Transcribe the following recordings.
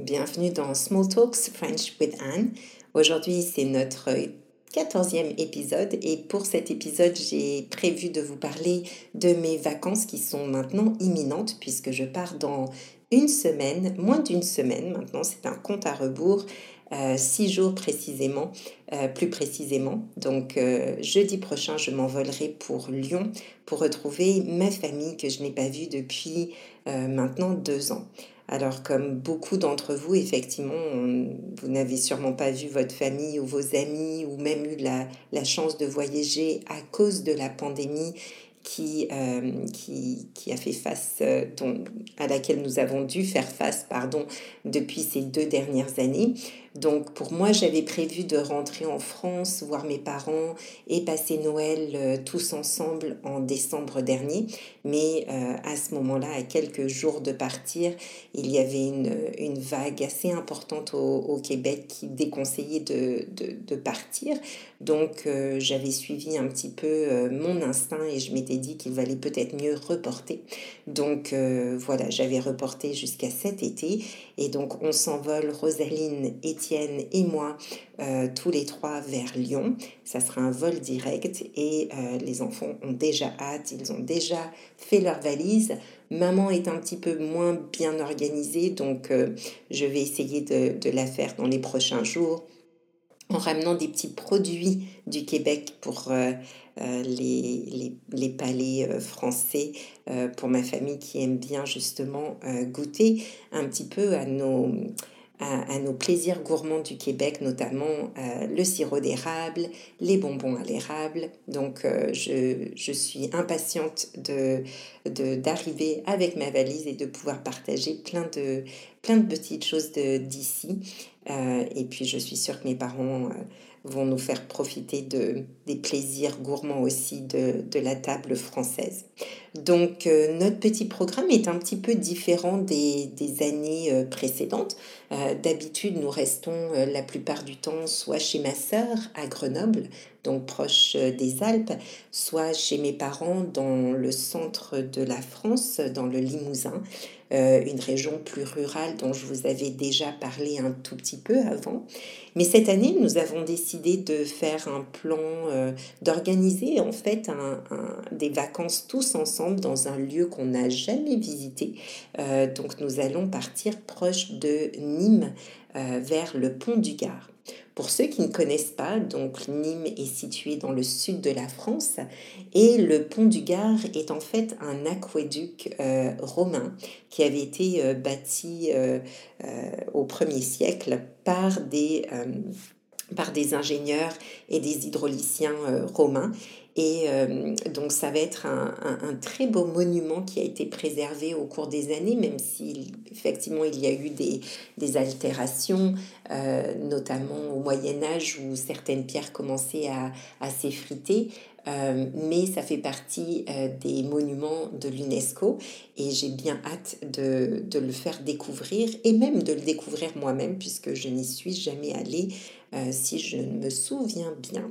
Bienvenue dans Small Talks French with Anne. Aujourd'hui, c'est notre quatorzième épisode et pour cet épisode, j'ai prévu de vous parler de mes vacances qui sont maintenant imminentes puisque je pars dans une semaine, moins d'une semaine maintenant, c'est un compte à rebours, euh, six jours précisément, euh, plus précisément. Donc euh, jeudi prochain, je m'envolerai pour Lyon pour retrouver ma famille que je n'ai pas vue depuis maintenant deux ans. Alors, comme beaucoup d'entre vous, effectivement, vous n'avez sûrement pas vu votre famille ou vos amis ou même eu la, chance de voyager à cause de la pandémie qui, euh, euh, à laquelle nous avons dû faire face depuis ces deux dernières années. Donc pour moi, j'avais prévu de rentrer en France, voir mes parents et passer Noël euh, tous ensemble en décembre dernier. Mais euh, à ce moment-là, à quelques jours de partir, il y avait une, vague assez importante au, Québec qui déconseillait de, de, de partir. Donc euh, j'avais suivi un petit peu mon instinct et je m'étais dit qu'il valait peut-être mieux reporter. Donc voilà, j'avais reporté jusqu'à cet été. Et donc on s'envole, Rosaline et et moi, euh, tous les trois vers Lyon. Ça sera un vol direct et euh, les enfants ont déjà hâte, ils ont déjà fait leur valise. Maman est un petit peu moins bien organisée, donc euh, je vais essayer de, la faire dans les prochains jours en ramenant des petits produits du Québec pour les, palais français, pour ma famille qui aime bien justement goûter un petit peu à nos à, nos plaisirs gourmands du Québec, notamment euh, le sirop d'érable, les bonbons à l'érable. Donc euh, je, je, suis impatiente de, d'arriver avec ma valise et de pouvoir partager plein de, plein de petites choses d'ici. Euh, et puis je suis sûre que mes parents vont nous faire profiter de, des plaisirs gourmands aussi de, de la table française. Donc euh, notre petit programme est un petit peu différent des, des années euh, précédentes. Euh, d'habitude, nous restons la plupart du temps soit chez ma sœur à Grenoble, donc proche des Alpes, soit chez mes parents dans le centre de la France, dans le Limousin. Une région plus rurale dont je vous avais déjà parlé un tout petit peu avant. Mais cette année, nous avons décidé de faire un plan, d'organiser en fait des vacances tous ensemble dans un lieu qu'on n'a jamais visité. Euh, donc nous allons partir proche de Nîmes vers le pont du Gard. Pour ceux qui ne connaissent pas, donc Nîmes est situé dans le sud de la France et le pont du Gard est en fait un aqueduc euh, romain qui avait été euh, bâti euh, au 1er siècle par des par des ingénieurs et des hydrauliciens romains et euh, donc ça va être un, très beau monument qui a été préservé au cours des années, même si effectivement il y a eu des altérations, euh, notamment au Moyen Âge où certaines pierres commençaient à, s'effriter. Euh, mais ça fait partie des monuments de l'UNESCO et j'ai bien hâte de, le faire découvrir et même de le découvrir moi-même puisque je n'y suis jamais allée si je me souviens bien.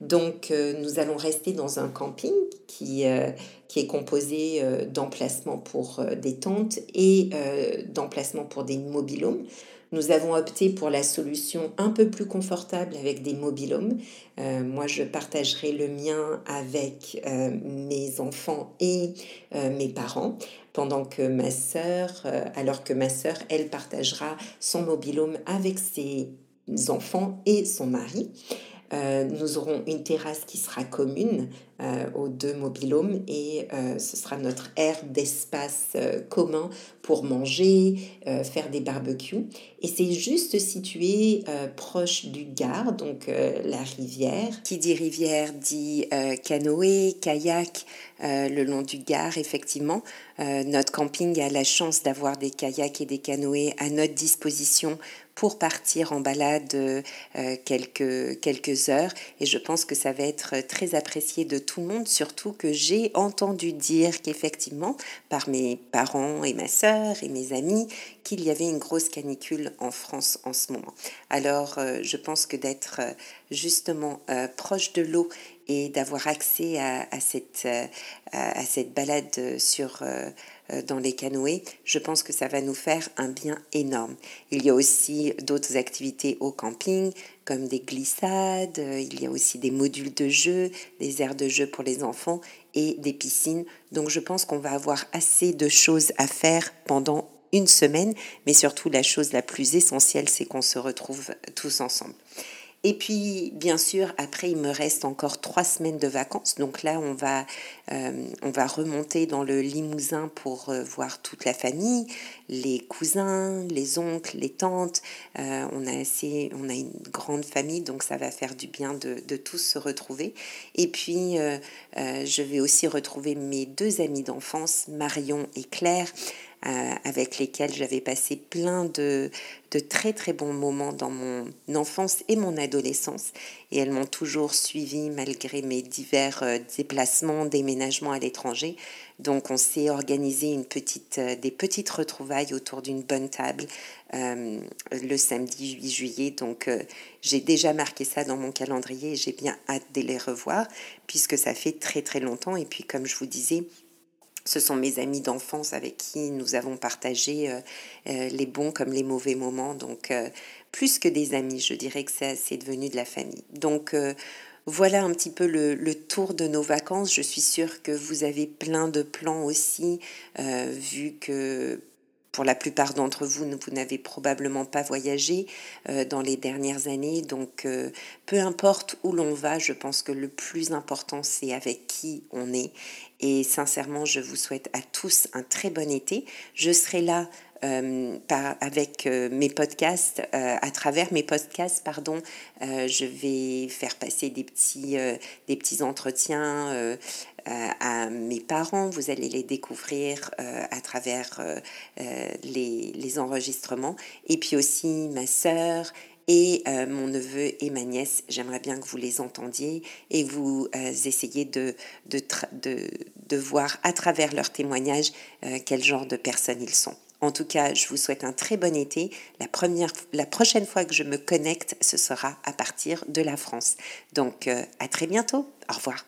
Donc, euh, nous allons rester dans un camping qui, euh, qui est composé euh, d'emplacements pour des tentes et d'emplacements pour des mobilhomes. Nous avons opté pour la solution un peu plus confortable avec des mobilhomes. moi, je partagerai le mien avec mes enfants et mes parents, pendant que ma sœur, alors que ma sœur, elle partagera son mobilhome avec ses enfants et son mari. Euh, nous aurons une terrasse qui sera commune euh, aux deux mobilhomes et euh, ce sera notre aire d'espace commun pour manger, faire des barbecues. Et c'est juste situé proche du Gard, donc la rivière. Qui dit rivière dit canoë, kayak le long du Gard, effectivement. notre camping a la chance d'avoir des kayaks et des canoës à notre disposition pour partir en balade euh, quelques, quelques heures. Et je pense que ça va être très apprécié de tout le monde, surtout que j'ai entendu dire qu'effectivement, par mes parents et ma sœur et mes amis, qu'il y avait une grosse canicule en France en ce moment. Alors, euh, je pense que d'être euh, justement proche de l'eau et d'avoir accès à, cette, à, cette balade sur dans les canoës, je pense que ça va nous faire un bien énorme. Il y a aussi d'autres activités au camping, comme des glissades, il y a aussi des modules de jeu, des aires de jeu pour les enfants et des piscines. Donc je pense qu'on va avoir assez de choses à faire pendant une semaine, mais surtout la chose la plus essentielle, c'est qu'on se retrouve tous ensemble. Et puis, bien sûr, après, il me reste encore trois semaines de vacances. Donc là, on va, euh, on va remonter dans le Limousin pour euh, voir toute la famille, les cousins, les oncles, les tantes. Euh, on, a assez, on a une grande famille, donc ça va faire du bien de, de tous se retrouver. Et puis, je vais aussi retrouver mes deux amis d'enfance, Marion et Claire. Euh, avec lesquels j'avais passé plein de, de, très très bons moments dans mon enfance et mon adolescence. Et elles m'ont toujours suivi malgré mes divers euh, déplacements, déménagements à l'étranger. Donc on s'est organisé une petite, euh, des petites retrouvailles autour d'une bonne table le samedi 8 juillet. Donc j'ai déjà marqué ça dans mon calendrier et j'ai bien hâte de les revoir puisque ça fait très très longtemps. Et puis comme je vous disais, ce sont mes amis d'enfance avec qui nous avons partagé euh, euh, les bons comme les mauvais moments. Donc, euh, plus que des amis, je dirais que c'est devenu de la famille. Donc, voilà un petit peu le, le, tour de nos vacances. Je suis sûre que vous avez plein de plans aussi, vu que pour la plupart d'entre vous, vous n'avez probablement pas voyagé euh, dans les dernières années. Donc, euh, peu importe où l'on va, je pense que le plus important, c'est avec qui on est. Et sincèrement, je vous souhaite à tous un très bon été. Je serai là euh, avec mes podcasts, à travers mes podcasts, pardon, je vais faire passer des petits, des petits entretiens euh, à mes parents, vous allez les découvrir euh, à travers euh, les, enregistrements, et puis aussi ma sœur et mon neveu et ma nièce. J'aimerais bien que vous les entendiez et vous essayiez de, voir à travers leurs témoignages quel genre de personnes ils sont. En tout cas, je vous souhaite un très bon été. La, première, la prochaine fois que je me connecte, ce sera à partir de la France. Donc, à très bientôt. Au revoir.